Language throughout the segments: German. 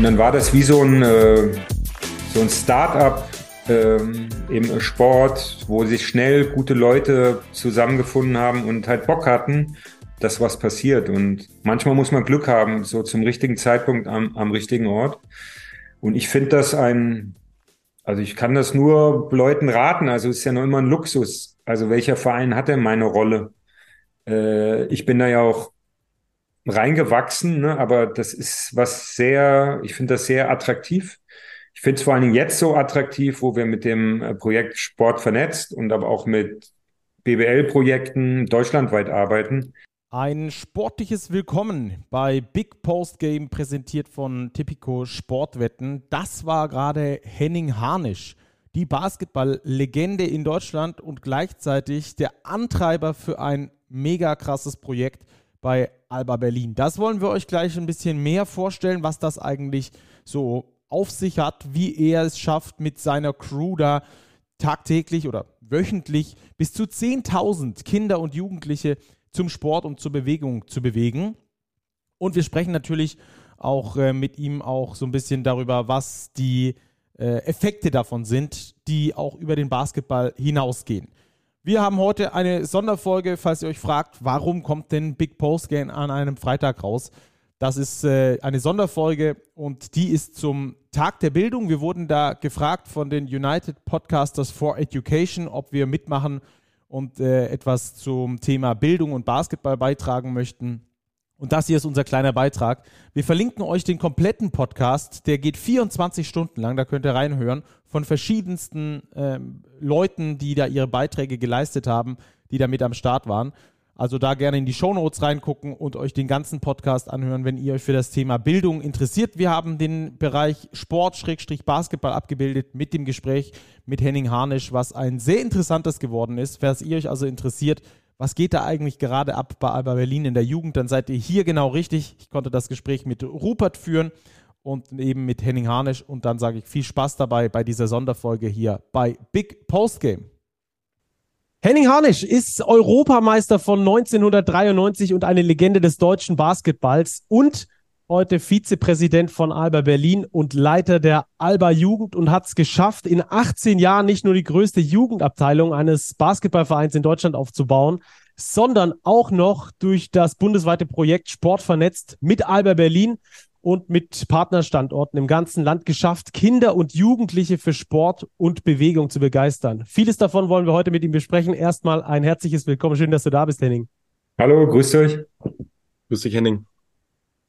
Und dann war das wie so ein, äh, so ein Start-up ähm, im Sport, wo sich schnell gute Leute zusammengefunden haben und halt Bock hatten, dass was passiert. Und manchmal muss man Glück haben, so zum richtigen Zeitpunkt am, am richtigen Ort. Und ich finde das ein, also ich kann das nur Leuten raten. Also es ist ja noch immer ein Luxus. Also welcher Verein hat denn meine Rolle? Äh, ich bin da ja auch reingewachsen, ne? aber das ist was sehr, ich finde das sehr attraktiv. Ich finde es vor allen Dingen jetzt so attraktiv, wo wir mit dem äh, Projekt Sport vernetzt und aber auch mit BWL-Projekten deutschlandweit arbeiten. Ein sportliches Willkommen bei Big Post Game präsentiert von Tipico Sportwetten. Das war gerade Henning Harnisch, die Basketball-Legende in Deutschland und gleichzeitig der Antreiber für ein mega krasses Projekt bei Alba Berlin. Das wollen wir euch gleich ein bisschen mehr vorstellen, was das eigentlich so auf sich hat, wie er es schafft, mit seiner Crew da tagtäglich oder wöchentlich bis zu 10.000 Kinder und Jugendliche zum Sport und zur Bewegung zu bewegen. Und wir sprechen natürlich auch äh, mit ihm auch so ein bisschen darüber, was die äh, Effekte davon sind, die auch über den Basketball hinausgehen. Wir haben heute eine Sonderfolge, falls ihr euch fragt, warum kommt denn Big Post Game an einem Freitag raus? Das ist äh, eine Sonderfolge und die ist zum Tag der Bildung. Wir wurden da gefragt von den United Podcasters for Education, ob wir mitmachen und äh, etwas zum Thema Bildung und Basketball beitragen möchten. Und das hier ist unser kleiner Beitrag. Wir verlinken euch den kompletten Podcast. Der geht 24 Stunden lang. Da könnt ihr reinhören von verschiedensten ähm, Leuten, die da ihre Beiträge geleistet haben, die da mit am Start waren. Also da gerne in die Shownotes reingucken und euch den ganzen Podcast anhören, wenn ihr euch für das Thema Bildung interessiert. Wir haben den Bereich Sport-Basketball abgebildet mit dem Gespräch mit Henning Harnisch, was ein sehr interessantes geworden ist. Falls ihr euch also interessiert, was geht da eigentlich gerade ab bei Alba Berlin in der Jugend, dann seid ihr hier genau richtig. Ich konnte das Gespräch mit Rupert führen und eben mit Henning Harnisch und dann sage ich viel Spaß dabei bei dieser Sonderfolge hier bei Big Postgame. Henning Harnisch ist Europameister von 1993 und eine Legende des deutschen Basketballs und heute Vizepräsident von Alba Berlin und Leiter der Alba Jugend und hat es geschafft, in 18 Jahren nicht nur die größte Jugendabteilung eines Basketballvereins in Deutschland aufzubauen, sondern auch noch durch das bundesweite Projekt Sport vernetzt mit Alba Berlin und mit Partnerstandorten im ganzen Land geschafft, Kinder und Jugendliche für Sport und Bewegung zu begeistern. Vieles davon wollen wir heute mit ihm besprechen. Erstmal ein herzliches Willkommen. Schön, dass du da bist, Henning. Hallo, grüßt euch. Grüß dich, Henning.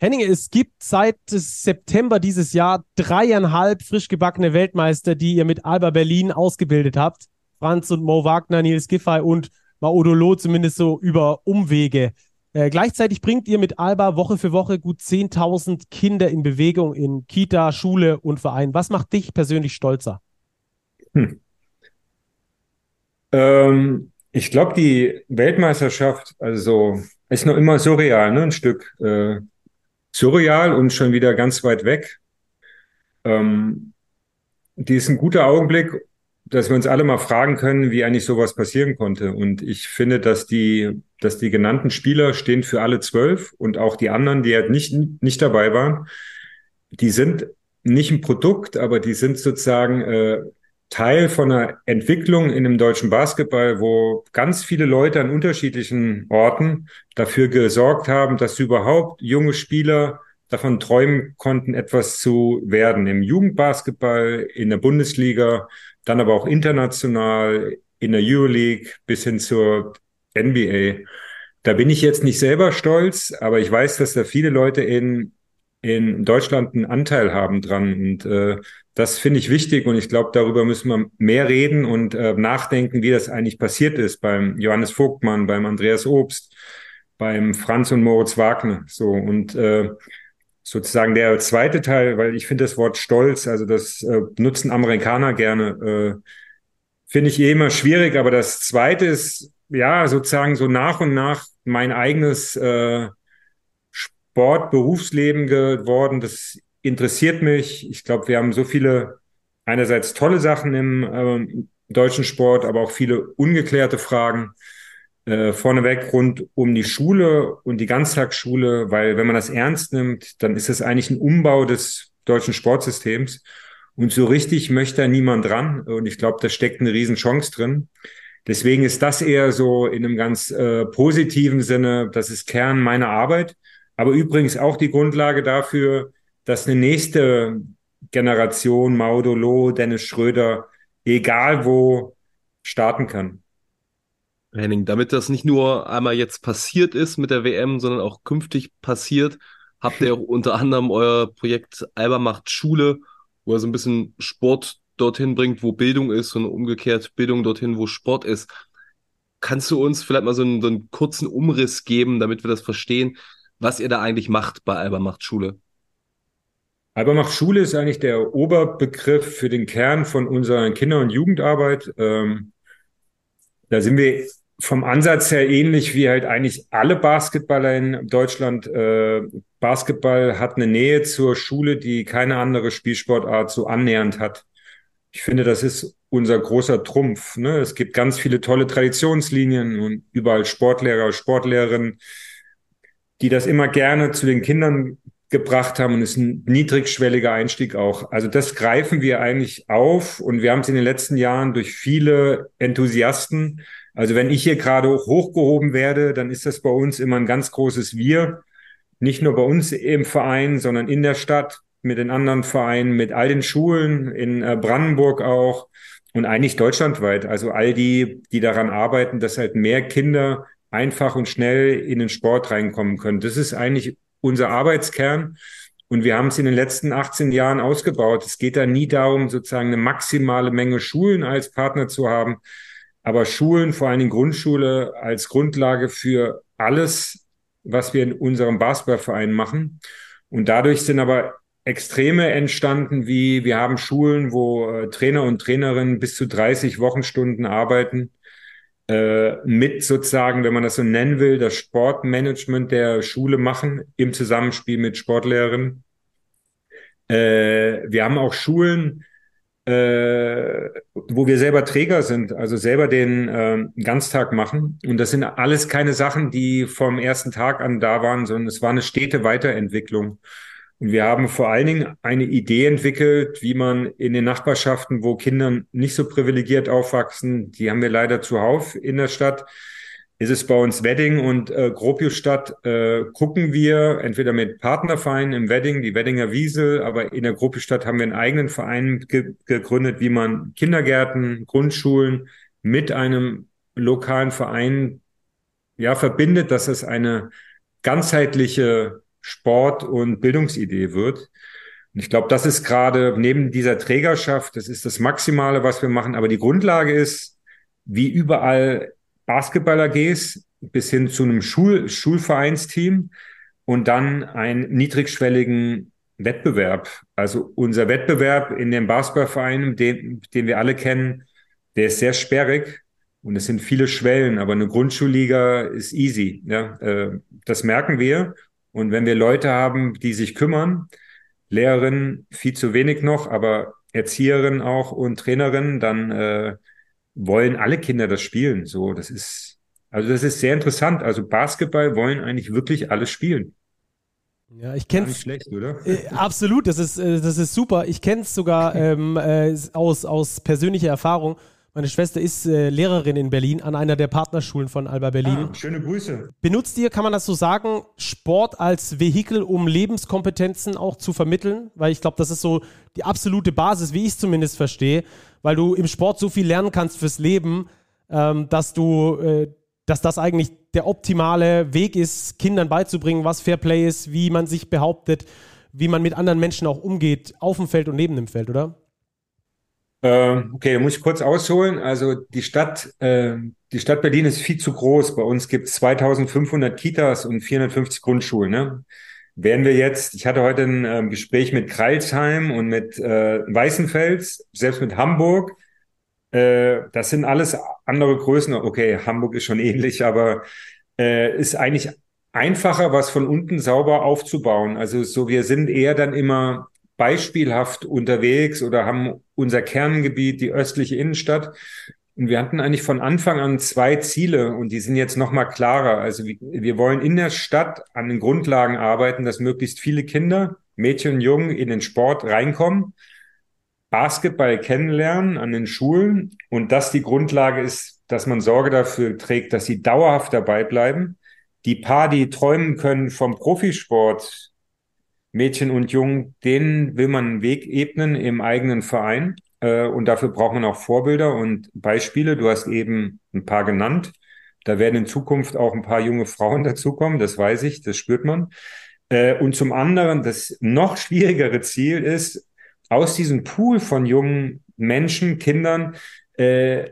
Henning, es gibt seit September dieses Jahr dreieinhalb frisch gebackene Weltmeister, die ihr mit Alba Berlin ausgebildet habt. Franz und Mo Wagner, Nils Giffey und Maudolo zumindest so über Umwege. Äh, gleichzeitig bringt ihr mit Alba Woche für Woche gut 10.000 Kinder in Bewegung in Kita, Schule und Verein. Was macht dich persönlich stolzer? Hm. Ähm, ich glaube, die Weltmeisterschaft, also ist noch immer surreal, ne? Ein Stück. Äh, surreal und schon wieder ganz weit weg. Ähm, die ist ein guter Augenblick, dass wir uns alle mal fragen können, wie eigentlich sowas passieren konnte. Und ich finde, dass die, dass die genannten Spieler stehen für alle zwölf und auch die anderen, die halt nicht, nicht dabei waren, die sind nicht ein Produkt, aber die sind sozusagen äh, Teil von einer Entwicklung in dem deutschen Basketball, wo ganz viele Leute an unterschiedlichen Orten dafür gesorgt haben, dass überhaupt junge Spieler davon träumen konnten, etwas zu werden im Jugendbasketball, in der Bundesliga, dann aber auch international, in der Euroleague bis hin zur NBA. Da bin ich jetzt nicht selber stolz, aber ich weiß, dass da viele Leute in, in Deutschland einen Anteil haben dran. Und äh, das finde ich wichtig und ich glaube, darüber müssen wir mehr reden und äh, nachdenken, wie das eigentlich passiert ist beim Johannes Vogtmann, beim Andreas Obst, beim Franz und Moritz Wagner. So und äh, sozusagen der zweite Teil, weil ich finde das Wort Stolz, also das äh, nutzen Amerikaner gerne, äh, finde ich eh immer schwierig, aber das zweite ist ja sozusagen so nach und nach mein eigenes äh, Sport-Berufsleben geworden, das interessiert mich. Ich glaube, wir haben so viele einerseits tolle Sachen im äh, deutschen Sport, aber auch viele ungeklärte Fragen. Äh, vorneweg rund um die Schule und die Ganztagsschule, weil wenn man das ernst nimmt, dann ist es eigentlich ein Umbau des deutschen Sportsystems. Und so richtig möchte da niemand dran. Und ich glaube, da steckt eine Riesenchance drin. Deswegen ist das eher so in einem ganz äh, positiven Sinne, das ist Kern meiner Arbeit. Aber übrigens auch die Grundlage dafür, dass eine nächste Generation, Maudolo, Dennis Schröder, egal wo, starten kann. Henning, damit das nicht nur einmal jetzt passiert ist mit der WM, sondern auch künftig passiert, habt ihr auch unter anderem euer Projekt Alba macht Schule, wo er so ein bisschen Sport dorthin bringt, wo Bildung ist und umgekehrt Bildung dorthin, wo Sport ist. Kannst du uns vielleicht mal so einen, so einen kurzen Umriss geben, damit wir das verstehen, was ihr da eigentlich macht bei Alba macht Schule? Alba macht Schule ist eigentlich der Oberbegriff für den Kern von unserer Kinder- und Jugendarbeit. Ähm, da sind wir vom Ansatz her ähnlich wie halt eigentlich alle Basketballer in Deutschland. Äh, Basketball hat eine Nähe zur Schule, die keine andere Spielsportart so annähernd hat. Ich finde, das ist unser großer Trumpf. Ne? Es gibt ganz viele tolle Traditionslinien und überall Sportlehrer, Sportlehrerinnen, die das immer gerne zu den Kindern gebracht haben und ist ein niedrigschwelliger Einstieg auch. Also das greifen wir eigentlich auf und wir haben es in den letzten Jahren durch viele Enthusiasten also wenn ich hier gerade hochgehoben werde, dann ist das bei uns immer ein ganz großes Wir. Nicht nur bei uns im Verein, sondern in der Stadt, mit den anderen Vereinen, mit all den Schulen, in äh, Brandenburg auch und eigentlich deutschlandweit. Also all die, die daran arbeiten, dass halt mehr Kinder einfach und schnell in den Sport reinkommen können. Das ist eigentlich unser Arbeitskern. Und wir haben es in den letzten 18 Jahren ausgebaut. Es geht da nie darum, sozusagen eine maximale Menge Schulen als Partner zu haben, aber Schulen, vor allen Dingen Grundschule, als Grundlage für alles, was wir in unserem Basketballverein machen. Und dadurch sind aber Extreme entstanden, wie wir haben Schulen, wo äh, Trainer und Trainerinnen bis zu 30 Wochenstunden arbeiten, äh, mit sozusagen, wenn man das so nennen will, das Sportmanagement der Schule machen im Zusammenspiel mit Sportlehrerinnen. Äh, wir haben auch Schulen, äh, wo wir selber Träger sind, also selber den äh, Ganztag machen. Und das sind alles keine Sachen, die vom ersten Tag an da waren, sondern es war eine stete Weiterentwicklung. Und wir haben vor allen Dingen eine Idee entwickelt, wie man in den Nachbarschaften, wo Kinder nicht so privilegiert aufwachsen, die haben wir leider zuhauf in der Stadt, ist es bei uns Wedding und äh, Gropiusstadt äh, gucken wir entweder mit Partnervereinen im Wedding, die Weddinger Wiesel, aber in der Gropiusstadt haben wir einen eigenen Verein ge gegründet, wie man Kindergärten, Grundschulen mit einem lokalen Verein ja verbindet, dass es eine ganzheitliche Sport- und Bildungsidee wird. Und ich glaube, das ist gerade neben dieser Trägerschaft, das ist das Maximale, was wir machen. Aber die Grundlage ist, wie überall Basketball-AGs bis hin zu einem Schul Schulvereinsteam und dann einen niedrigschwelligen Wettbewerb. Also unser Wettbewerb in dem Basketballverein, den, den wir alle kennen, der ist sehr sperrig und es sind viele Schwellen, aber eine Grundschulliga ist easy. Ja, äh, das merken wir. Und wenn wir Leute haben, die sich kümmern, Lehrerinnen viel zu wenig noch, aber Erzieherinnen auch und Trainerinnen, dann äh, wollen alle Kinder das spielen. So, das ist, also das ist sehr interessant. Also Basketball wollen eigentlich wirklich alle spielen. Ja, ich kenne es. schlecht, oder? Äh, absolut, das ist, äh, das ist super. Ich kenne es sogar ähm, äh, aus, aus persönlicher Erfahrung. Meine Schwester ist äh, Lehrerin in Berlin an einer der Partnerschulen von Alba Berlin. Ah, schöne Grüße. Benutzt ihr, kann man das so sagen, Sport als Vehikel, um Lebenskompetenzen auch zu vermitteln? Weil ich glaube, das ist so die absolute Basis, wie ich es zumindest verstehe, weil du im Sport so viel lernen kannst fürs Leben, ähm, dass du, äh, dass das eigentlich der optimale Weg ist, Kindern beizubringen, was Fairplay ist, wie man sich behauptet, wie man mit anderen Menschen auch umgeht, auf dem Feld und neben dem Feld, oder? Ähm, okay, muss ich kurz ausholen. Also die Stadt, äh, die Stadt Berlin ist viel zu groß. Bei uns gibt es 2500 Kitas und 450 Grundschulen. Ne? Wären wir jetzt, ich hatte heute ein äh, Gespräch mit Kreilsheim und mit äh, Weißenfels, selbst mit Hamburg. Äh, das sind alles andere Größen. Okay, Hamburg ist schon ähnlich, aber äh, ist eigentlich einfacher, was von unten sauber aufzubauen. Also so, wir sind eher dann immer beispielhaft unterwegs oder haben unser Kerngebiet, die östliche Innenstadt. Und wir hatten eigentlich von Anfang an zwei Ziele und die sind jetzt noch mal klarer. Also wir wollen in der Stadt an den Grundlagen arbeiten, dass möglichst viele Kinder Mädchen und Jungen in den Sport reinkommen, Basketball kennenlernen an den Schulen und das die Grundlage ist, dass man Sorge dafür trägt, dass sie dauerhaft dabei bleiben. Die paar, die träumen können vom Profisport, Mädchen und Jungen, denen will man einen Weg ebnen im eigenen Verein. Äh, und dafür braucht man auch Vorbilder und Beispiele. Du hast eben ein paar genannt. Da werden in Zukunft auch ein paar junge Frauen dazukommen, das weiß ich, das spürt man. Äh, und zum anderen, das noch schwierigere Ziel ist, aus diesem Pool von jungen Menschen, Kindern, äh,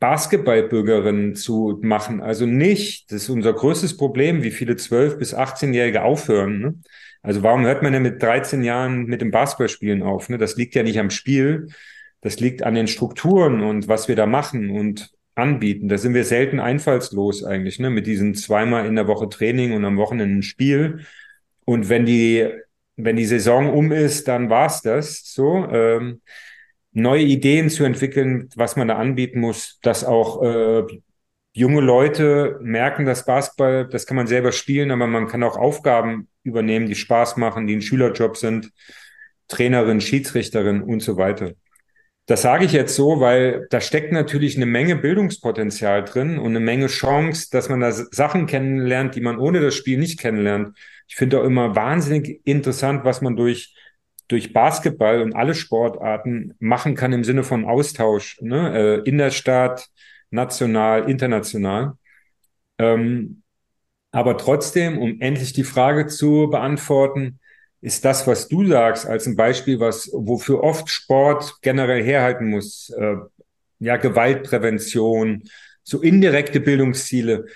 Basketballbürgerinnen zu machen. Also nicht, das ist unser größtes Problem, wie viele 12- bis 18-Jährige aufhören. Ne? Also warum hört man denn mit 13 Jahren mit dem Basketballspielen auf? Ne? Das liegt ja nicht am Spiel, das liegt an den Strukturen und was wir da machen und anbieten. Da sind wir selten einfallslos eigentlich, ne? mit diesen zweimal in der Woche Training und am Wochenende ein Spiel. Und wenn die, wenn die Saison um ist, dann war's das so. Ähm, neue Ideen zu entwickeln, was man da anbieten muss, dass auch äh, junge Leute merken, dass Basketball, das kann man selber spielen, aber man kann auch Aufgaben übernehmen, die Spaß machen, die ein Schülerjob sind, Trainerin, Schiedsrichterin und so weiter. Das sage ich jetzt so, weil da steckt natürlich eine Menge Bildungspotenzial drin und eine Menge Chance, dass man da Sachen kennenlernt, die man ohne das Spiel nicht kennenlernt. Ich finde auch immer wahnsinnig interessant, was man durch durch Basketball und alle Sportarten machen kann im Sinne von Austausch, ne? Äh, in der Stadt, national, international. Ähm, aber trotzdem, um endlich die Frage zu beantworten, ist das, was du sagst, als ein Beispiel, was, wofür oft Sport generell herhalten muss, äh, ja, Gewaltprävention, so indirekte Bildungsziele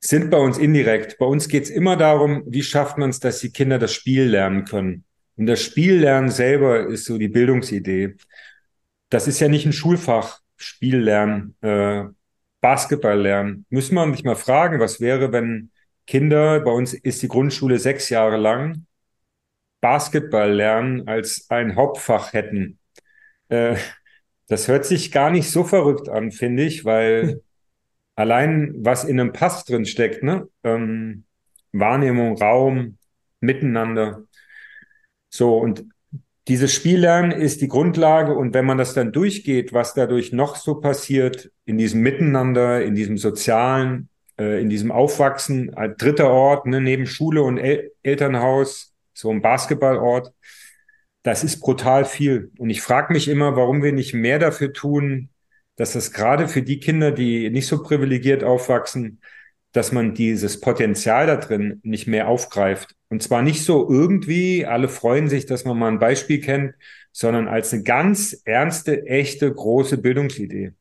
sind bei uns indirekt. Bei uns geht es immer darum, wie schafft man es, dass die Kinder das Spiel lernen können. Und das Spiellernen selber ist so die Bildungsidee. Das ist ja nicht ein Schulfach, Spiellernen, äh, Basketball lernen. Müssen wir sich mal fragen, was wäre, wenn Kinder, bei uns ist die Grundschule sechs Jahre lang, Basketball lernen als ein Hauptfach hätten. Äh, das hört sich gar nicht so verrückt an, finde ich, weil allein was in einem Pass drin steckt, ne? Ähm, Wahrnehmung, Raum, Miteinander, so, und dieses Spiellernen ist die Grundlage und wenn man das dann durchgeht, was dadurch noch so passiert in diesem Miteinander, in diesem sozialen, äh, in diesem Aufwachsen, ein dritter Ort, ne, neben Schule und El Elternhaus, so ein Basketballort, das ist brutal viel. Und ich frage mich immer, warum wir nicht mehr dafür tun, dass das gerade für die Kinder, die nicht so privilegiert aufwachsen, dass man dieses Potenzial da drin nicht mehr aufgreift. Und zwar nicht so irgendwie, alle freuen sich, dass man mal ein Beispiel kennt, sondern als eine ganz ernste, echte, große Bildungsidee.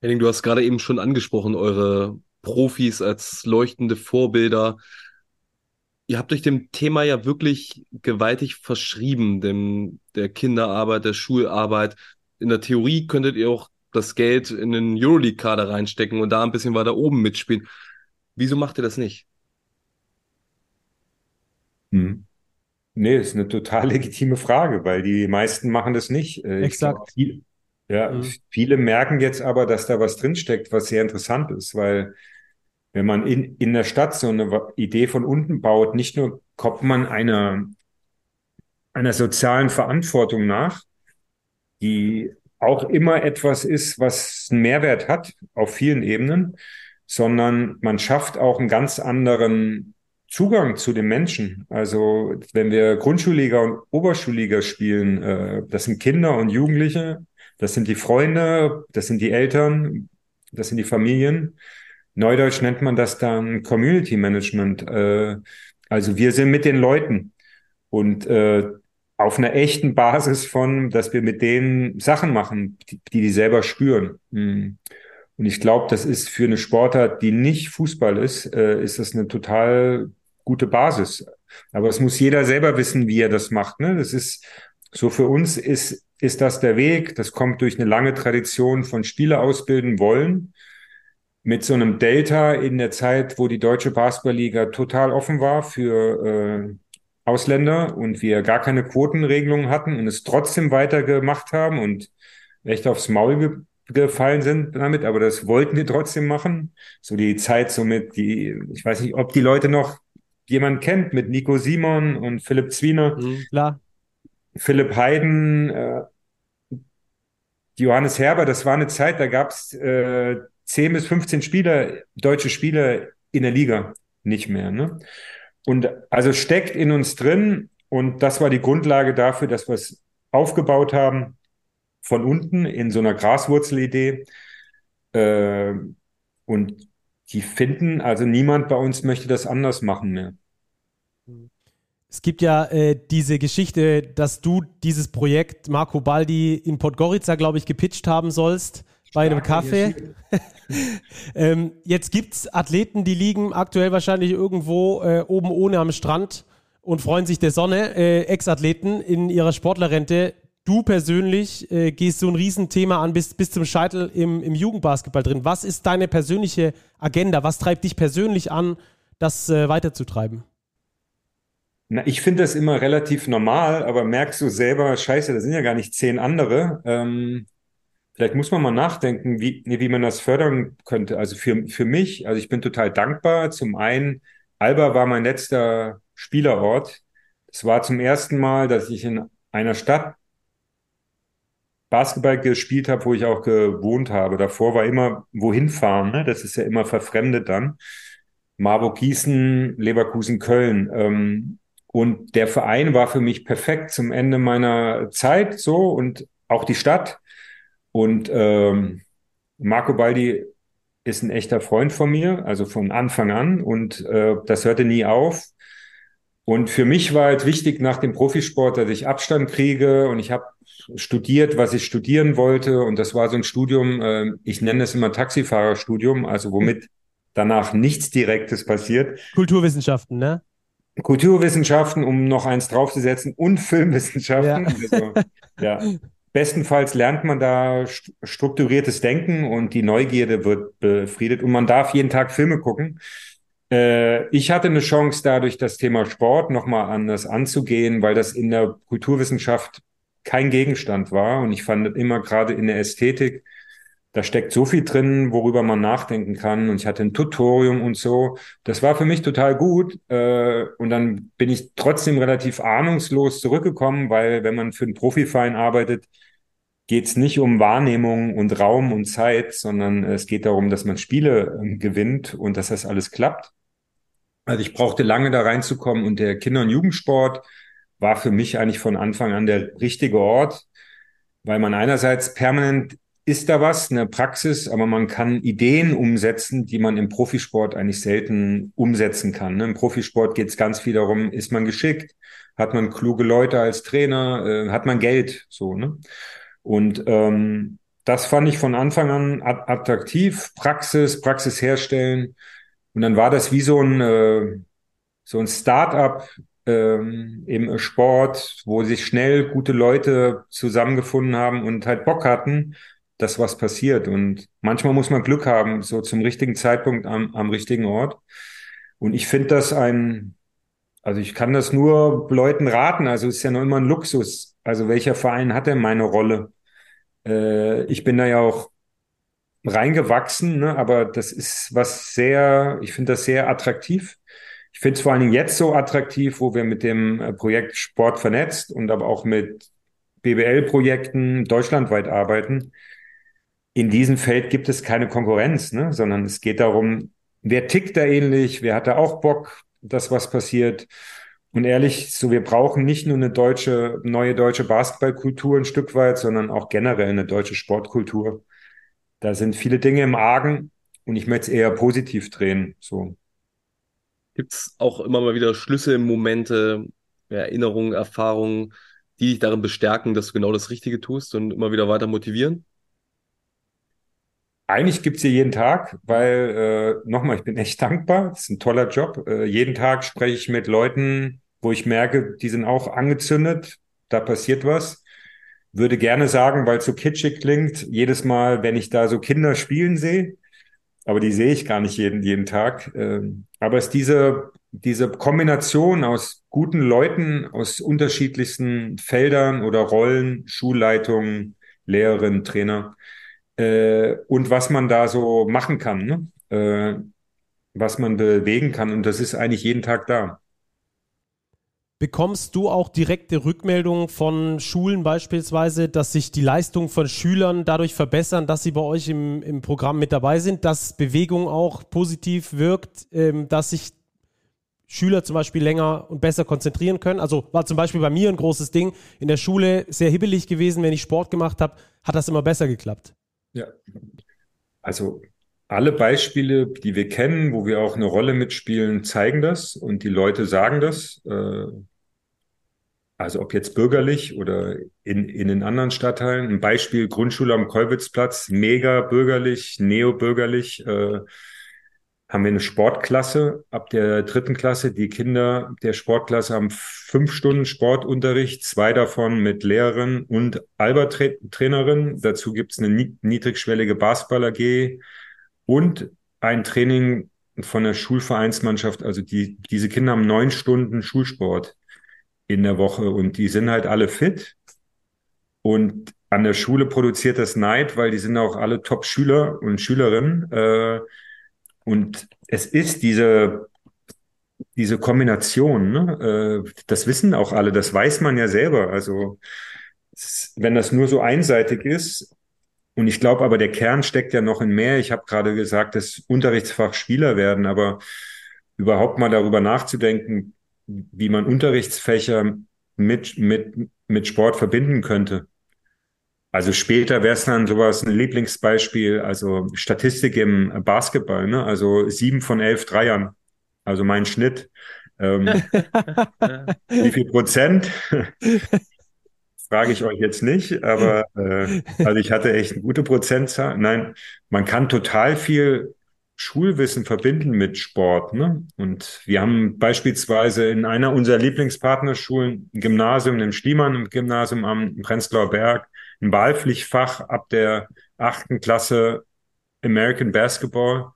Henning, du hast gerade eben schon angesprochen, eure Profis als leuchtende Vorbilder. Ihr habt euch dem Thema ja wirklich gewaltig verschrieben, dem der Kinderarbeit, der Schularbeit. In der Theorie könntet ihr auch das Geld in den Euroleague-Kader reinstecken und da ein bisschen weiter oben mitspielen. Wieso macht ihr das nicht? Hm. Nee, ist eine total legitime Frage, weil die meisten machen das nicht. Äh, Exakt. Glaub, viele, ja, mhm. viele merken jetzt aber, dass da was drinsteckt, was sehr interessant ist, weil wenn man in, in der Stadt so eine Idee von unten baut, nicht nur kommt man einer, einer sozialen Verantwortung nach, die auch immer etwas ist, was einen Mehrwert hat auf vielen Ebenen, sondern man schafft auch einen ganz anderen Zugang zu den Menschen. Also wenn wir Grundschulliga und Oberschulliga spielen, äh, das sind Kinder und Jugendliche, das sind die Freunde, das sind die Eltern, das sind die Familien. Neudeutsch nennt man das dann Community Management. Äh, also wir sind mit den Leuten und äh, auf einer echten Basis von, dass wir mit denen Sachen machen, die die, selber spüren. Hm. Und ich glaube, das ist für eine Sportart, die nicht Fußball ist, ist das eine total gute Basis. Aber es muss jeder selber wissen, wie er das macht. Ne? Das ist so für uns ist ist das der Weg. Das kommt durch eine lange Tradition von Spieler ausbilden wollen. Mit so einem Delta in der Zeit, wo die deutsche Basketballliga total offen war für äh, Ausländer und wir gar keine Quotenregelung hatten und es trotzdem weitergemacht haben und echt aufs Maul ge gefallen sind damit, aber das wollten wir trotzdem machen. So die Zeit somit, die, ich weiß nicht, ob die Leute noch jemand kennt, mit Nico Simon und Philipp Zwiener. Mhm, klar. Philipp Heiden, äh, Johannes Herber, das war eine Zeit, da gab es äh, 10 bis 15 Spieler, deutsche Spieler in der Liga nicht mehr. Ne? Und also steckt in uns drin und das war die Grundlage dafür, dass wir es aufgebaut haben von unten in so einer Graswurzelidee. Äh, und die finden, also niemand bei uns möchte das anders machen mehr. Es gibt ja äh, diese Geschichte, dass du dieses Projekt Marco Baldi in Podgorica, glaube ich, gepitcht haben sollst bei einem Kaffee. ähm, jetzt gibt es Athleten, die liegen aktuell wahrscheinlich irgendwo äh, oben ohne am Strand und freuen sich der Sonne. Äh, Ex-Athleten in ihrer Sportlerrente. Du persönlich äh, gehst so ein Riesenthema an, bist bis zum Scheitel im, im Jugendbasketball drin. Was ist deine persönliche Agenda? Was treibt dich persönlich an, das äh, weiterzutreiben? Na, ich finde das immer relativ normal, aber merkst du selber, scheiße, da sind ja gar nicht zehn andere. Ähm, vielleicht muss man mal nachdenken, wie, wie man das fördern könnte. Also für, für mich, also ich bin total dankbar. Zum einen, Alba war mein letzter Spielerort. Es war zum ersten Mal, dass ich in einer Stadt Basketball gespielt habe, wo ich auch gewohnt habe. Davor war immer wohin fahren, ne? das ist ja immer verfremdet dann. Marburg, Gießen, Leverkusen, Köln. Ähm, und der Verein war für mich perfekt zum Ende meiner Zeit so und auch die Stadt. Und ähm, Marco Baldi ist ein echter Freund von mir, also von Anfang an. Und äh, das hörte nie auf. Und für mich war halt wichtig nach dem Profisport, dass ich Abstand kriege und ich habe studiert, was ich studieren wollte. Und das war so ein Studium, äh, ich nenne es immer Taxifahrerstudium, also womit danach nichts Direktes passiert. Kulturwissenschaften, ne? Kulturwissenschaften, um noch eins draufzusetzen, und Filmwissenschaften. Ja. Also, ja. Bestenfalls lernt man da strukturiertes Denken und die Neugierde wird befriedet und man darf jeden Tag Filme gucken. Äh, ich hatte eine Chance, dadurch das Thema Sport nochmal anders anzugehen, weil das in der Kulturwissenschaft kein Gegenstand war und ich fand immer gerade in der Ästhetik da steckt so viel drin, worüber man nachdenken kann. Und ich hatte ein Tutorium und so. Das war für mich total gut. Äh, und dann bin ich trotzdem relativ ahnungslos zurückgekommen, weil wenn man für einen Profiverein arbeitet, geht es nicht um Wahrnehmung und Raum und Zeit, sondern es geht darum, dass man Spiele äh, gewinnt und dass das alles klappt. Also ich brauchte lange da reinzukommen und der Kinder- und Jugendsport war für mich eigentlich von Anfang an der richtige Ort, weil man einerseits permanent ist da was, eine Praxis, aber man kann Ideen umsetzen, die man im Profisport eigentlich selten umsetzen kann. Ne? Im Profisport geht es ganz viel darum, ist man geschickt, hat man kluge Leute als Trainer, äh, hat man Geld, so, ne? Und ähm, das fand ich von Anfang an attraktiv, Praxis, Praxis herstellen. Und dann war das wie so ein, äh, so ein Start-up ähm, im Sport, wo sich schnell gute Leute zusammengefunden haben und halt Bock hatten, dass was passiert. Und manchmal muss man Glück haben, so zum richtigen Zeitpunkt am, am richtigen Ort. Und ich finde das ein, also ich kann das nur Leuten raten. Also es ist ja noch immer ein Luxus. Also welcher Verein hat denn meine Rolle? Äh, ich bin da ja auch reingewachsen, ne? aber das ist was sehr, ich finde das sehr attraktiv. Ich finde es vor allen Dingen jetzt so attraktiv, wo wir mit dem äh, Projekt Sport vernetzt und aber auch mit BBL-Projekten deutschlandweit arbeiten, in diesem Feld gibt es keine Konkurrenz, ne? sondern es geht darum, wer tickt da ähnlich, wer hat da auch Bock, dass was passiert. Und ehrlich, so wir brauchen nicht nur eine deutsche, neue deutsche Basketballkultur ein Stück weit, sondern auch generell eine deutsche Sportkultur. Da sind viele Dinge im Argen und ich möchte es eher positiv drehen. So. Gibt es auch immer mal wieder Schlüsselmomente, Erinnerungen, Erfahrungen, die dich darin bestärken, dass du genau das Richtige tust und immer wieder weiter motivieren? Eigentlich gibt's hier jeden Tag, weil, äh, nochmal, ich bin echt dankbar. Das ist ein toller Job. Äh, jeden Tag spreche ich mit Leuten, wo ich merke, die sind auch angezündet, da passiert was. Würde gerne sagen, weil es so kitschig klingt, jedes Mal, wenn ich da so Kinder spielen sehe, aber die sehe ich gar nicht jeden, jeden Tag. Ähm, aber es ist diese, diese Kombination aus guten Leuten aus unterschiedlichsten Feldern oder Rollen, Schulleitung, Lehrerin, Trainer, äh, und was man da so machen kann, ne? äh, was man bewegen kann. Und das ist eigentlich jeden Tag da. Bekommst du auch direkte Rückmeldungen von Schulen beispielsweise, dass sich die Leistung von Schülern dadurch verbessern, dass sie bei euch im, im Programm mit dabei sind, dass Bewegung auch positiv wirkt, ähm, dass sich Schüler zum Beispiel länger und besser konzentrieren können? Also war zum Beispiel bei mir ein großes Ding, in der Schule sehr hibbelig gewesen, wenn ich Sport gemacht habe, hat das immer besser geklappt. Ja, also alle Beispiele, die wir kennen, wo wir auch eine Rolle mitspielen, zeigen das und die Leute sagen das. Äh, also ob jetzt bürgerlich oder in, in den anderen Stadtteilen. Ein Beispiel Grundschule am Kolwitzplatz, mega bürgerlich, neobürgerlich. Äh, haben wir eine Sportklasse ab der dritten Klasse. Die Kinder der Sportklasse haben fünf Stunden Sportunterricht, zwei davon mit Lehrerin und Albertrainerin. Dazu gibt es eine niedrigschwellige Basketball AG und ein Training von der Schulvereinsmannschaft. Also die, diese Kinder haben neun Stunden Schulsport in der Woche und die sind halt alle fit. Und an der Schule produziert das Neid, weil die sind auch alle Top-Schüler und Schülerinnen. Äh, und es ist diese, diese Kombination, ne? äh, das wissen auch alle, das weiß man ja selber. Also wenn das nur so einseitig ist, und ich glaube aber, der Kern steckt ja noch in mehr. Ich habe gerade gesagt, das Unterrichtsfach Spieler werden, aber überhaupt mal darüber nachzudenken, wie man Unterrichtsfächer mit, mit, mit Sport verbinden könnte. Also später wäre es dann sowas, ein Lieblingsbeispiel, also Statistik im Basketball, ne? Also sieben von elf Dreiern. Also mein Schnitt. Ähm, wie viel Prozent? Frage ich euch jetzt nicht, aber äh, also ich hatte echt eine gute Prozentzahl. Nein, man kann total viel Schulwissen verbinden mit Sport. Ne? Und wir haben beispielsweise in einer unserer Lieblingspartnerschulen, ein Gymnasium, im Schliemann, im Gymnasium am Prenzlauer Berg, ein Wahlpflichtfach ab der achten Klasse American Basketball.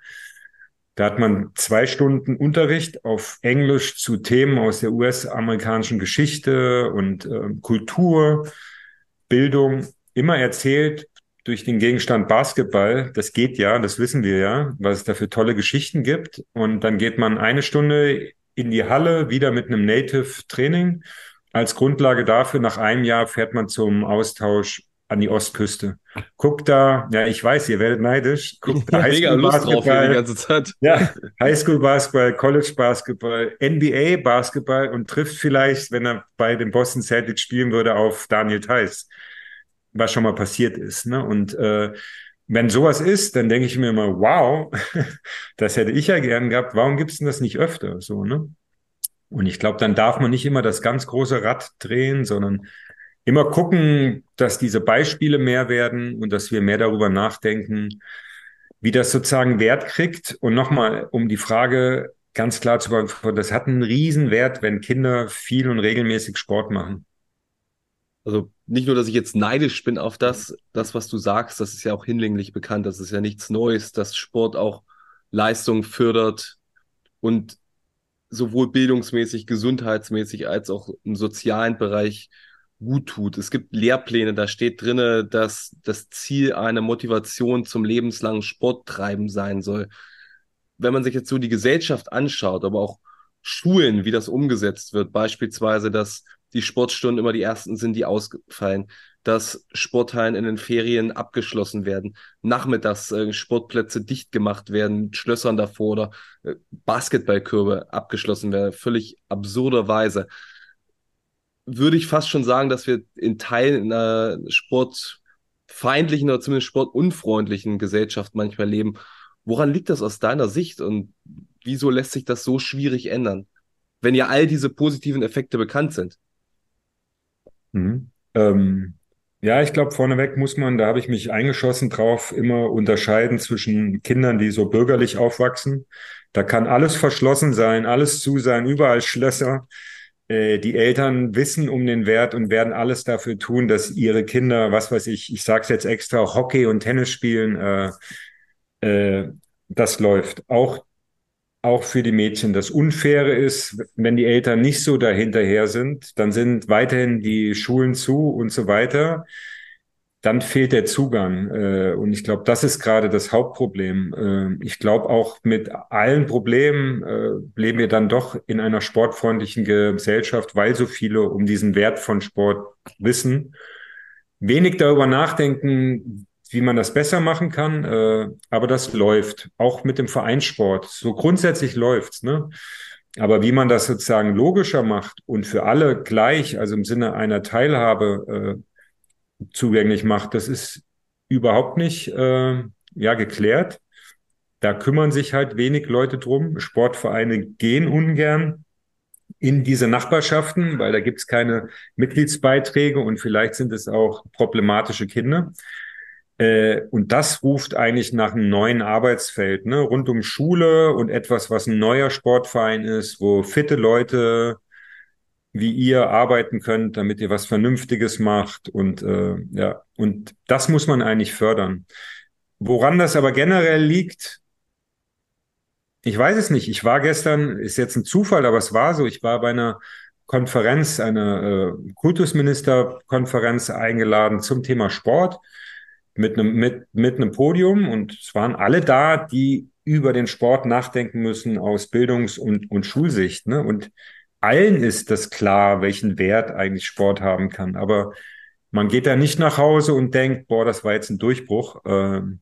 Da hat man zwei Stunden Unterricht auf Englisch zu Themen aus der US-amerikanischen Geschichte und äh, Kultur, Bildung, immer erzählt durch den Gegenstand Basketball, das geht ja, das wissen wir ja, was es da für tolle Geschichten gibt. Und dann geht man eine Stunde in die Halle, wieder mit einem Native Training. Als Grundlage dafür, nach einem Jahr fährt man zum Austausch an die Ostküste. Guckt da, ja, ich weiß, ihr werdet neidisch. Guckt da die ganze Zeit. Ja, Highschool Basketball, College Basketball, NBA Basketball und trifft vielleicht, wenn er bei den Boston Celtics spielen würde, auf Daniel Theiss was schon mal passiert ist. Ne? Und äh, wenn sowas ist, dann denke ich mir immer, wow, das hätte ich ja gern gehabt. Warum gibt es denn das nicht öfter? So, ne? Und ich glaube, dann darf man nicht immer das ganz große Rad drehen, sondern immer gucken, dass diese Beispiele mehr werden und dass wir mehr darüber nachdenken, wie das sozusagen Wert kriegt. Und nochmal, um die Frage ganz klar zu beantworten, das hat einen riesen Wert, wenn Kinder viel und regelmäßig Sport machen. Also nicht nur, dass ich jetzt neidisch bin auf das, das, was du sagst, das ist ja auch hinlänglich bekannt, das ist ja nichts Neues, dass Sport auch Leistung fördert und sowohl bildungsmäßig, gesundheitsmäßig als auch im sozialen Bereich gut tut. Es gibt Lehrpläne, da steht drinne, dass das Ziel eine Motivation zum lebenslangen Sporttreiben sein soll. Wenn man sich jetzt so die Gesellschaft anschaut, aber auch Schulen, wie das umgesetzt wird, beispielsweise, dass die Sportstunden immer die ersten sind, die ausfallen, dass Sporthallen in den Ferien abgeschlossen werden, nachmittags äh, Sportplätze dicht gemacht werden, mit Schlössern davor oder äh, Basketballkörbe abgeschlossen werden, völlig absurderweise. Würde ich fast schon sagen, dass wir in Teilen in einer sportfeindlichen oder zumindest sportunfreundlichen Gesellschaft manchmal leben. Woran liegt das aus deiner Sicht und wieso lässt sich das so schwierig ändern, wenn ja all diese positiven Effekte bekannt sind? Mhm. Ähm, ja, ich glaube, vorneweg muss man, da habe ich mich eingeschossen drauf, immer unterscheiden zwischen Kindern, die so bürgerlich aufwachsen. Da kann alles verschlossen sein, alles zu sein, überall Schlösser. Äh, die Eltern wissen um den Wert und werden alles dafür tun, dass ihre Kinder, was weiß ich, ich sage es jetzt extra, Hockey und Tennis spielen. Äh, äh, das läuft. Auch auch für die Mädchen. Das Unfaire ist, wenn die Eltern nicht so dahinterher sind, dann sind weiterhin die Schulen zu und so weiter. Dann fehlt der Zugang. Äh, und ich glaube, das ist gerade das Hauptproblem. Äh, ich glaube, auch mit allen Problemen äh, leben wir dann doch in einer sportfreundlichen Gesellschaft, weil so viele um diesen Wert von Sport wissen. Wenig darüber nachdenken, wie man das besser machen kann, äh, aber das läuft. Auch mit dem Vereinssport. So grundsätzlich läuft's. Ne? Aber wie man das sozusagen logischer macht und für alle gleich, also im Sinne einer Teilhabe äh, zugänglich macht, das ist überhaupt nicht äh, ja geklärt. Da kümmern sich halt wenig Leute drum. Sportvereine gehen ungern in diese Nachbarschaften, weil da gibt's keine Mitgliedsbeiträge und vielleicht sind es auch problematische Kinder. Äh, und das ruft eigentlich nach einem neuen Arbeitsfeld, ne? rund um Schule und etwas, was ein neuer Sportverein ist, wo fitte Leute wie ihr arbeiten könnt, damit ihr was Vernünftiges macht. Und äh, ja, und das muss man eigentlich fördern. Woran das aber generell liegt, ich weiß es nicht. Ich war gestern, ist jetzt ein Zufall, aber es war so, ich war bei einer Konferenz, einer äh, Kultusministerkonferenz eingeladen zum Thema Sport mit einem, mit, mit einem Podium und es waren alle da, die über den Sport nachdenken müssen aus Bildungs- und, und Schulsicht. Ne? Und allen ist das klar, welchen Wert eigentlich Sport haben kann. Aber man geht da nicht nach Hause und denkt, boah, das war jetzt ein Durchbruch. Ähm,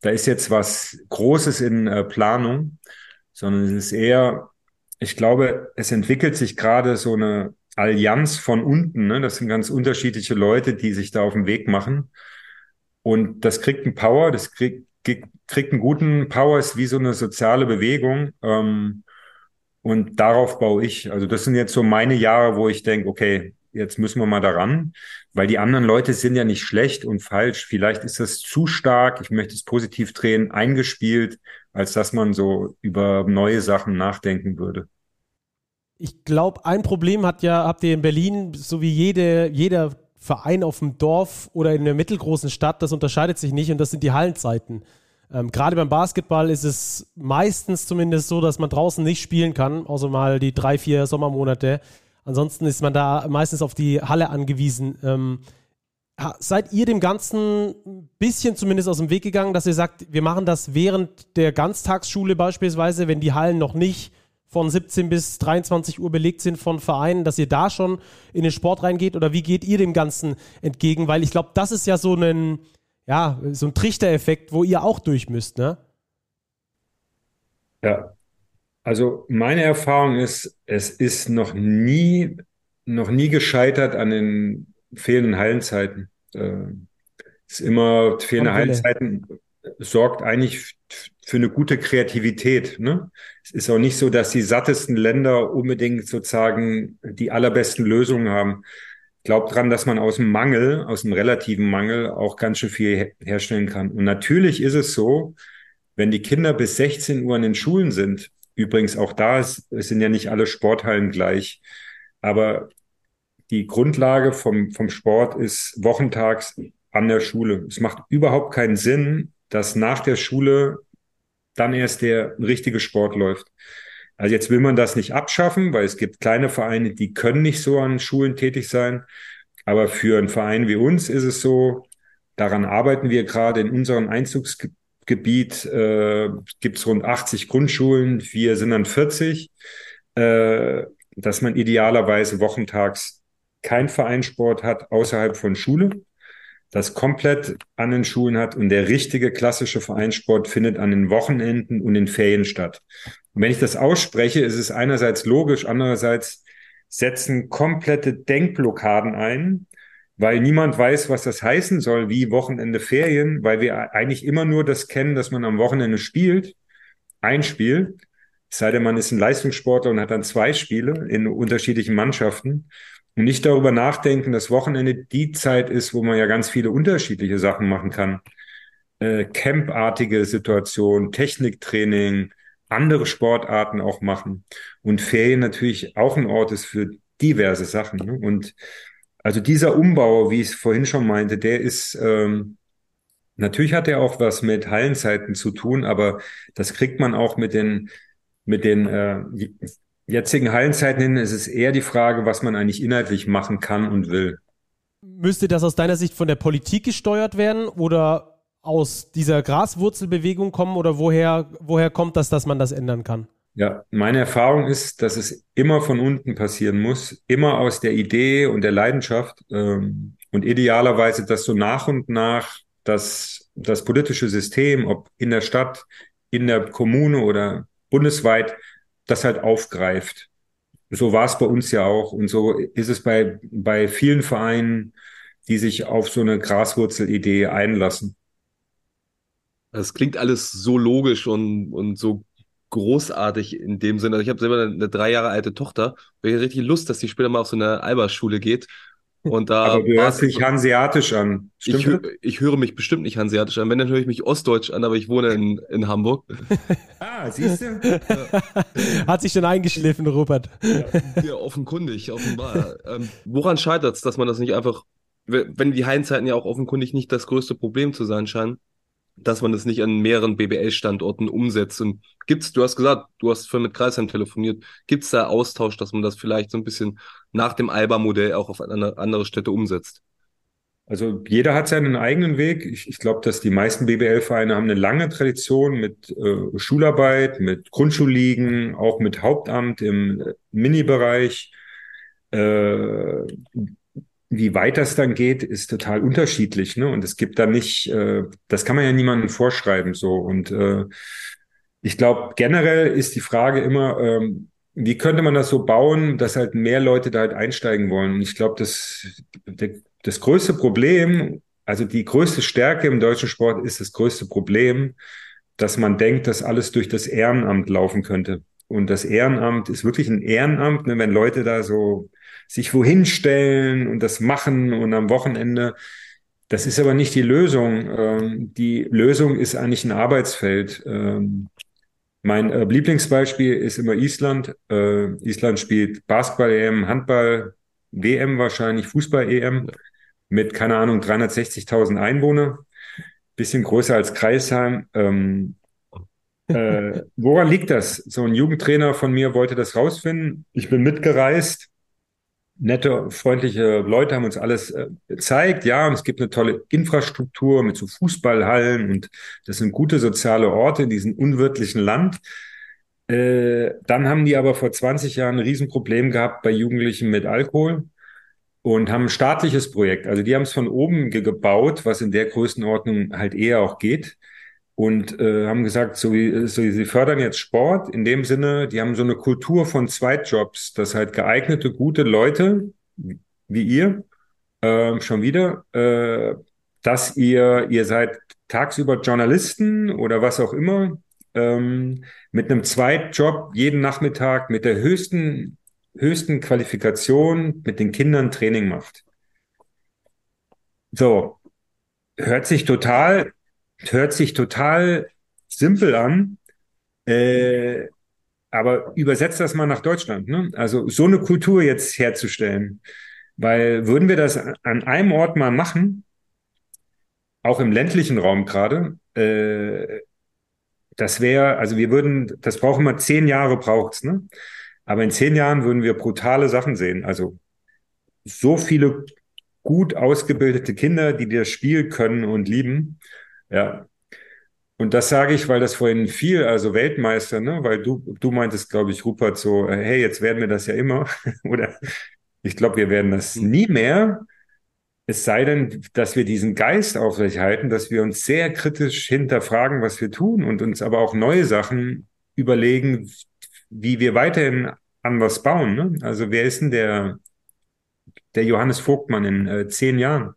da ist jetzt was Großes in äh, Planung, sondern es ist eher, ich glaube, es entwickelt sich gerade so eine Allianz von unten. Ne? Das sind ganz unterschiedliche Leute, die sich da auf den Weg machen. Und das kriegt einen Power, das kriegt, kriegt einen guten Power, ist wie so eine soziale Bewegung. Ähm, und darauf baue ich. Also das sind jetzt so meine Jahre, wo ich denke, okay, jetzt müssen wir mal daran, weil die anderen Leute sind ja nicht schlecht und falsch. Vielleicht ist das zu stark, ich möchte es positiv drehen, eingespielt, als dass man so über neue Sachen nachdenken würde. Ich glaube, ein Problem hat ja, habt ihr in Berlin, so wie jede, jeder Verein auf dem Dorf oder in einer mittelgroßen Stadt, das unterscheidet sich nicht und das sind die Hallenzeiten. Ähm, Gerade beim Basketball ist es meistens zumindest so, dass man draußen nicht spielen kann, außer mal die drei, vier Sommermonate. Ansonsten ist man da meistens auf die Halle angewiesen. Ähm, seid ihr dem Ganzen ein bisschen zumindest aus dem Weg gegangen, dass ihr sagt, wir machen das während der Ganztagsschule beispielsweise, wenn die Hallen noch nicht von 17 bis 23 Uhr belegt sind von Vereinen, dass ihr da schon in den Sport reingeht oder wie geht ihr dem Ganzen entgegen? Weil ich glaube, das ist ja so ein, ja, so ein Trichtereffekt, wo ihr auch durch müsst, ne? Ja, also meine Erfahrung ist, es ist noch nie, noch nie gescheitert an den fehlenden Hallenzeiten. Äh, es ist immer fehlende Hallenzeiten sorgt eigentlich für eine gute Kreativität. Ne? Es ist auch nicht so, dass die sattesten Länder unbedingt sozusagen die allerbesten Lösungen haben. Glaube dran, dass man aus dem Mangel, aus dem relativen Mangel auch ganz schön viel herstellen kann. Und natürlich ist es so, wenn die Kinder bis 16 Uhr in den Schulen sind, übrigens auch da ist, es sind ja nicht alle Sporthallen gleich, aber die Grundlage vom, vom Sport ist wochentags an der Schule. Es macht überhaupt keinen Sinn, dass nach der Schule dann erst der richtige Sport läuft. Also jetzt will man das nicht abschaffen, weil es gibt kleine Vereine, die können nicht so an Schulen tätig sein. Aber für einen Verein wie uns ist es so, daran arbeiten wir gerade in unserem Einzugsgebiet, äh, gibt es rund 80 Grundschulen, wir sind dann 40, äh, dass man idealerweise wochentags kein Vereinssport hat außerhalb von Schule das komplett an den Schulen hat und der richtige klassische Vereinssport findet an den Wochenenden und in Ferien statt. Und wenn ich das ausspreche, ist es einerseits logisch, andererseits setzen komplette Denkblockaden ein, weil niemand weiß, was das heißen soll, wie Wochenende Ferien, weil wir eigentlich immer nur das kennen, dass man am Wochenende spielt, ein Spiel, es sei denn, man ist ein Leistungssportler und hat dann zwei Spiele in unterschiedlichen Mannschaften und nicht darüber nachdenken, dass Wochenende die Zeit ist, wo man ja ganz viele unterschiedliche Sachen machen kann. Äh, Campartige Situation, Techniktraining, andere Sportarten auch machen. Und Ferien natürlich auch ein Ort ist für diverse Sachen. Ne? Und also dieser Umbau, wie ich es vorhin schon meinte, der ist, ähm, natürlich hat er auch was mit Hallenzeiten zu tun, aber das kriegt man auch mit den, mit den äh, jetzigen Hallenzeiten hin ist es eher die Frage, was man eigentlich inhaltlich machen kann und will. Müsste das aus deiner Sicht von der Politik gesteuert werden oder aus dieser Graswurzelbewegung kommen oder woher, woher kommt das, dass man das ändern kann? Ja, meine Erfahrung ist, dass es immer von unten passieren muss, immer aus der Idee und der Leidenschaft ähm, und idealerweise, dass so nach und nach das, das politische System, ob in der Stadt, in der Kommune oder bundesweit, das halt aufgreift. So war es bei uns ja auch und so ist es bei, bei vielen Vereinen, die sich auf so eine Graswurzelidee einlassen. Das klingt alles so logisch und, und so großartig in dem Sinne. Also ich habe selber eine, eine, drei Jahre alte Tochter, ich richtig Lust, dass die später mal auf so eine Alberschule geht. Und da Aber du hörst dich hanseatisch an. Stimmt ich, ich, höre mich bestimmt nicht hanseatisch an. Wenn, dann höre ich mich ostdeutsch an, aber ich wohne in, in Hamburg. ah, siehst du? Hat sich schon eingeschliffen, Rupert. Ja, offenkundig, offenbar. ähm, woran scheitert es, dass man das nicht einfach, wenn die Heimzeiten ja auch offenkundig nicht das größte Problem zu sein scheinen, dass man das nicht an mehreren BBL-Standorten umsetzt. Und gibt's, du hast gesagt, du hast vorhin mit Kreisheim telefoniert, gibt's da Austausch, dass man das vielleicht so ein bisschen nach dem Alba-Modell auch auf andere Städte umsetzt? Also jeder hat seinen eigenen Weg. Ich, ich glaube, dass die meisten BBL-Vereine haben eine lange Tradition mit äh, Schularbeit, mit Grundschulligen, auch mit Hauptamt im äh, Mini-Bereich. Äh, wie weit das dann geht, ist total unterschiedlich. Ne? Und es gibt da nicht, äh, das kann man ja niemandem vorschreiben so. Und äh, ich glaube, generell ist die Frage immer, ähm, wie könnte man das so bauen, dass halt mehr Leute da halt einsteigen wollen? Und ich glaube, das, das größte Problem, also die größte Stärke im deutschen Sport ist das größte Problem, dass man denkt, dass alles durch das Ehrenamt laufen könnte. Und das Ehrenamt ist wirklich ein Ehrenamt, ne, wenn Leute da so sich wohin stellen und das machen und am Wochenende. Das ist aber nicht die Lösung. Ähm, die Lösung ist eigentlich ein Arbeitsfeld. Ähm, mein äh, Lieblingsbeispiel ist immer Island. Äh, Island spielt Basketball-EM, Handball, WM wahrscheinlich, Fußball-EM mit, keine Ahnung, 360.000 Einwohner. Bisschen größer als Kreisheim. Ähm, äh, woran liegt das? So ein Jugendtrainer von mir wollte das rausfinden. Ich bin mitgereist nette, freundliche Leute haben uns alles äh, gezeigt. Ja, und es gibt eine tolle Infrastruktur mit so Fußballhallen und das sind gute soziale Orte in diesem unwirtlichen Land. Äh, dann haben die aber vor 20 Jahren ein Riesenproblem gehabt bei Jugendlichen mit Alkohol und haben ein staatliches Projekt. Also die haben es von oben gebaut, was in der Größenordnung halt eher auch geht und äh, haben gesagt, so wie, so wie sie fördern jetzt Sport in dem Sinne, die haben so eine Kultur von Zweitjobs, dass halt geeignete, gute Leute wie ihr äh, schon wieder, äh, dass ihr ihr seid tagsüber Journalisten oder was auch immer ähm, mit einem Zweitjob jeden Nachmittag mit der höchsten höchsten Qualifikation mit den Kindern Training macht. So hört sich total hört sich total simpel an, äh, aber übersetzt das mal nach Deutschland. Ne? Also so eine Kultur jetzt herzustellen, weil würden wir das an einem Ort mal machen, auch im ländlichen Raum gerade, äh, das wäre, also wir würden, das brauchen wir zehn Jahre braucht's, ne? Aber in zehn Jahren würden wir brutale Sachen sehen. Also so viele gut ausgebildete Kinder, die das Spiel können und lieben. Ja. Und das sage ich, weil das vorhin viel, also Weltmeister, ne, weil du, du meintest, glaube ich, Rupert, so, äh, hey, jetzt werden wir das ja immer. Oder ich glaube, wir werden das mhm. nie mehr. Es sei denn, dass wir diesen Geist aufrechterhalten, dass wir uns sehr kritisch hinterfragen, was wir tun und uns aber auch neue Sachen überlegen, wie wir weiterhin an was bauen. Ne? Also wer ist denn der, der Johannes Vogtmann in äh, zehn Jahren?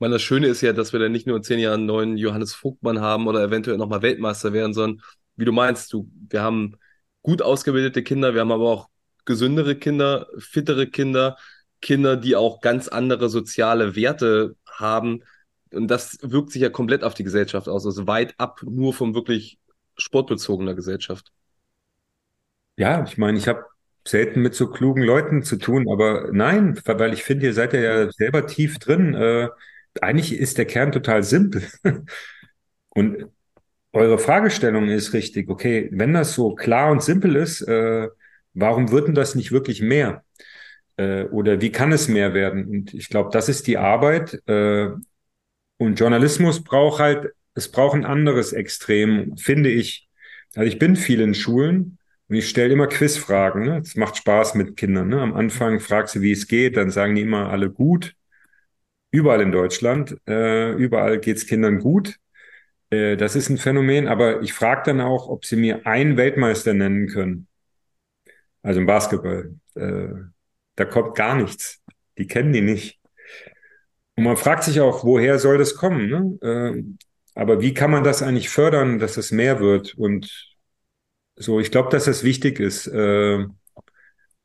Meine, das Schöne ist ja, dass wir dann nicht nur in zehn Jahren einen neuen Johannes Vogtmann haben oder eventuell nochmal Weltmeister werden, sondern wie du meinst, du, wir haben gut ausgebildete Kinder, wir haben aber auch gesündere Kinder, fittere Kinder, Kinder, die auch ganz andere soziale Werte haben. Und das wirkt sich ja komplett auf die Gesellschaft aus, also weit ab nur vom wirklich sportbezogener Gesellschaft. Ja, ich meine, ich habe selten mit so klugen Leuten zu tun, aber nein, weil ich finde, ihr seid ja selber tief drin. Äh, eigentlich ist der Kern total simpel. Und eure Fragestellung ist richtig. Okay, wenn das so klar und simpel ist, äh, warum wird denn das nicht wirklich mehr? Äh, oder wie kann es mehr werden? Und ich glaube, das ist die Arbeit. Äh, und Journalismus braucht halt, es braucht ein anderes Extrem, finde ich. Also ich bin viel in Schulen und ich stelle immer Quizfragen. Ne? Es macht Spaß mit Kindern. Ne? Am Anfang fragst du, wie es geht, dann sagen die immer alle gut. Überall in Deutschland, äh, überall geht's Kindern gut. Äh, das ist ein Phänomen, aber ich frage dann auch, ob sie mir einen Weltmeister nennen können. Also im Basketball. Äh, da kommt gar nichts. Die kennen die nicht. Und man fragt sich auch, woher soll das kommen? Ne? Äh, aber wie kann man das eigentlich fördern, dass es mehr wird? Und so, ich glaube, dass das wichtig ist äh,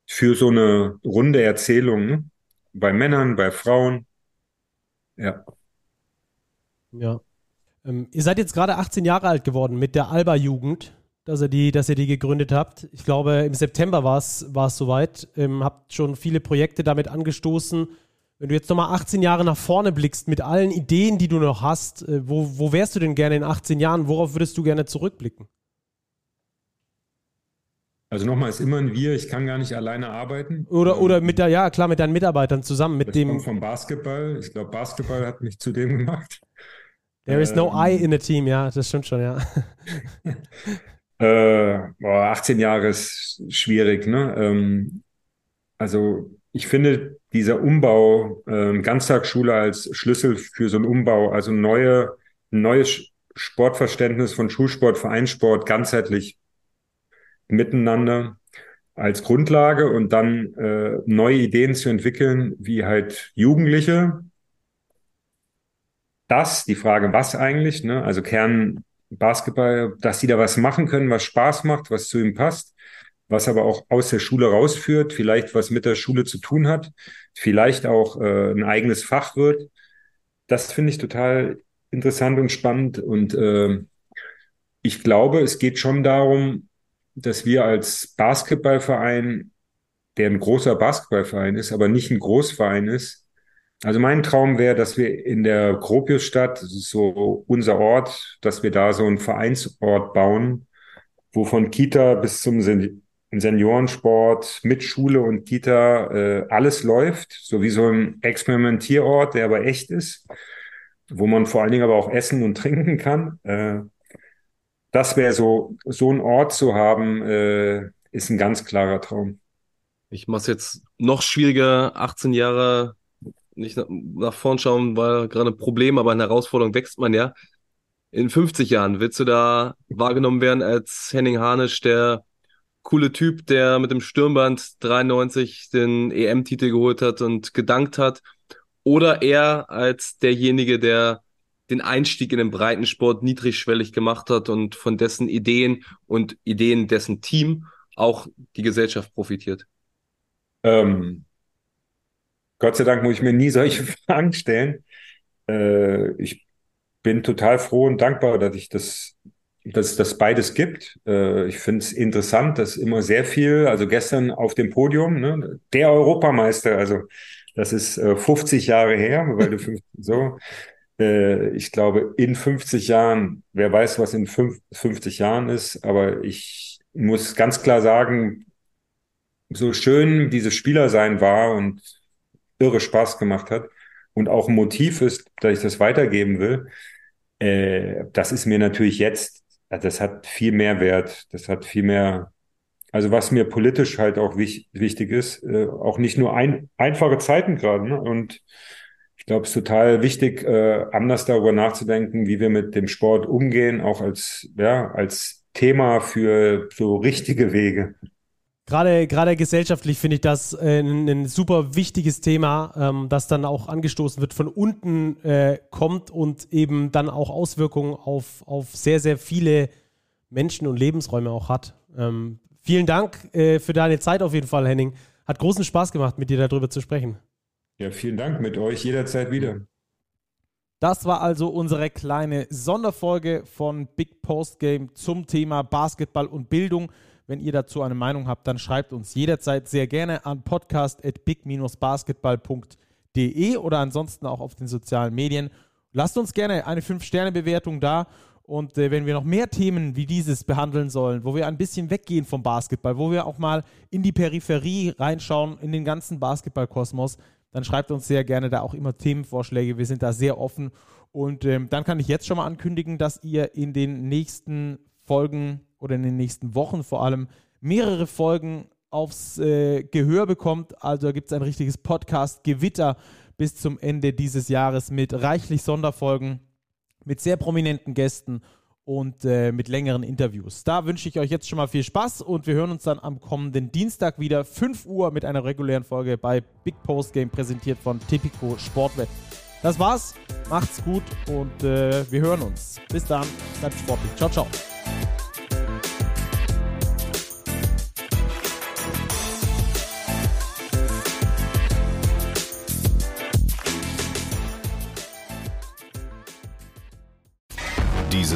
für so eine runde Erzählung ne? bei Männern, bei Frauen. Ja. Ja. Ähm, ihr seid jetzt gerade 18 Jahre alt geworden mit der Alba-Jugend, dass ihr die, dass ihr die gegründet habt. Ich glaube, im September war es soweit. Ähm, habt schon viele Projekte damit angestoßen. Wenn du jetzt nochmal 18 Jahre nach vorne blickst mit allen Ideen, die du noch hast, äh, wo, wo wärst du denn gerne in 18 Jahren? Worauf würdest du gerne zurückblicken? Also nochmal, ist immer ein Wir, ich kann gar nicht alleine arbeiten. Oder, oder mit der, ja klar, mit deinen Mitarbeitern zusammen, mit das dem. Kommt vom Basketball. Ich glaube, Basketball hat mich zu dem gemacht. There is no ähm, I in a team, ja, das stimmt schon, ja. äh, boah, 18 Jahre ist schwierig, ne? Ähm, also ich finde dieser Umbau, äh, Ganztagsschule als Schlüssel für so einen Umbau, also neue, ein neues Sportverständnis von Schulsport, Vereinssport, ganzheitlich miteinander als Grundlage und dann äh, neue Ideen zu entwickeln, wie halt Jugendliche. Das, die Frage, was eigentlich, ne? also Kern Basketball, dass die da was machen können, was Spaß macht, was zu ihm passt, was aber auch aus der Schule rausführt, vielleicht was mit der Schule zu tun hat, vielleicht auch äh, ein eigenes Fach wird. Das finde ich total interessant und spannend und äh, ich glaube, es geht schon darum, dass wir als Basketballverein, der ein großer Basketballverein ist, aber nicht ein Großverein ist. Also mein Traum wäre, dass wir in der Gropiusstadt, das ist so unser Ort, dass wir da so einen Vereinsort bauen, wo von Kita bis zum Sen Seniorensport mit Schule und Kita äh, alles läuft, so wie so ein Experimentierort, der aber echt ist, wo man vor allen Dingen aber auch essen und trinken kann. Äh, das wäre so, so ein Ort zu haben, äh, ist ein ganz klarer Traum. Ich mache es jetzt noch schwieriger, 18 Jahre nicht nach, nach vorn schauen, war gerade ein Problem, aber eine Herausforderung wächst man ja. In 50 Jahren willst du da wahrgenommen werden als Henning Harnisch, der coole Typ, der mit dem Stirnband 93 den EM-Titel geholt hat und gedankt hat, oder eher als derjenige, der den Einstieg in den Breitensport niedrigschwellig gemacht hat und von dessen Ideen und Ideen dessen Team auch die Gesellschaft profitiert? Ähm, Gott sei Dank muss ich mir nie solche Fragen stellen. Äh, ich bin total froh und dankbar, dass ich das, dass das beides gibt. Äh, ich finde es interessant, dass immer sehr viel, also gestern auf dem Podium, ne, der Europameister, also das ist äh, 50 Jahre her, weil du 50, so, äh, ich glaube, in 50 Jahren, wer weiß, was in 50 Jahren ist, aber ich muss ganz klar sagen, so schön dieses Spieler sein war und irre Spaß gemacht hat und auch ein Motiv ist, dass ich das weitergeben will, äh, das ist mir natürlich jetzt, das hat viel mehr Wert, das hat viel mehr, also was mir politisch halt auch wich, wichtig ist, äh, auch nicht nur ein, einfache Zeiten gerade, ne? Und ich glaube, es ist total wichtig, äh, anders darüber nachzudenken, wie wir mit dem Sport umgehen, auch als, ja, als Thema für so richtige Wege. Gerade, gerade gesellschaftlich finde ich das äh, ein, ein, super wichtiges Thema, ähm, das dann auch angestoßen wird, von unten äh, kommt und eben dann auch Auswirkungen auf, auf sehr, sehr viele Menschen und Lebensräume auch hat. Ähm, vielen Dank äh, für deine Zeit auf jeden Fall, Henning. Hat großen Spaß gemacht, mit dir darüber zu sprechen. Ja, vielen Dank mit euch jederzeit wieder. Das war also unsere kleine Sonderfolge von Big Post Game zum Thema Basketball und Bildung. Wenn ihr dazu eine Meinung habt, dann schreibt uns jederzeit sehr gerne an podcast.big-basketball.de oder ansonsten auch auf den sozialen Medien. Lasst uns gerne eine 5-Sterne-Bewertung da Und äh, wenn wir noch mehr Themen wie dieses behandeln sollen, wo wir ein bisschen weggehen vom Basketball, wo wir auch mal in die Peripherie reinschauen, in den ganzen Basketballkosmos, dann schreibt uns sehr gerne da auch immer Themenvorschläge. Wir sind da sehr offen. Und ähm, dann kann ich jetzt schon mal ankündigen, dass ihr in den nächsten Folgen oder in den nächsten Wochen vor allem mehrere Folgen aufs äh, Gehör bekommt. Also gibt es ein richtiges Podcast-Gewitter bis zum Ende dieses Jahres mit reichlich Sonderfolgen mit sehr prominenten Gästen und äh, mit längeren Interviews. Da wünsche ich euch jetzt schon mal viel Spaß und wir hören uns dann am kommenden Dienstag wieder 5 Uhr mit einer regulären Folge bei Big Post Game präsentiert von Tipico Sportwett. Das war's, macht's gut und äh, wir hören uns. Bis dann, bleibt sportlich. Ciao, ciao.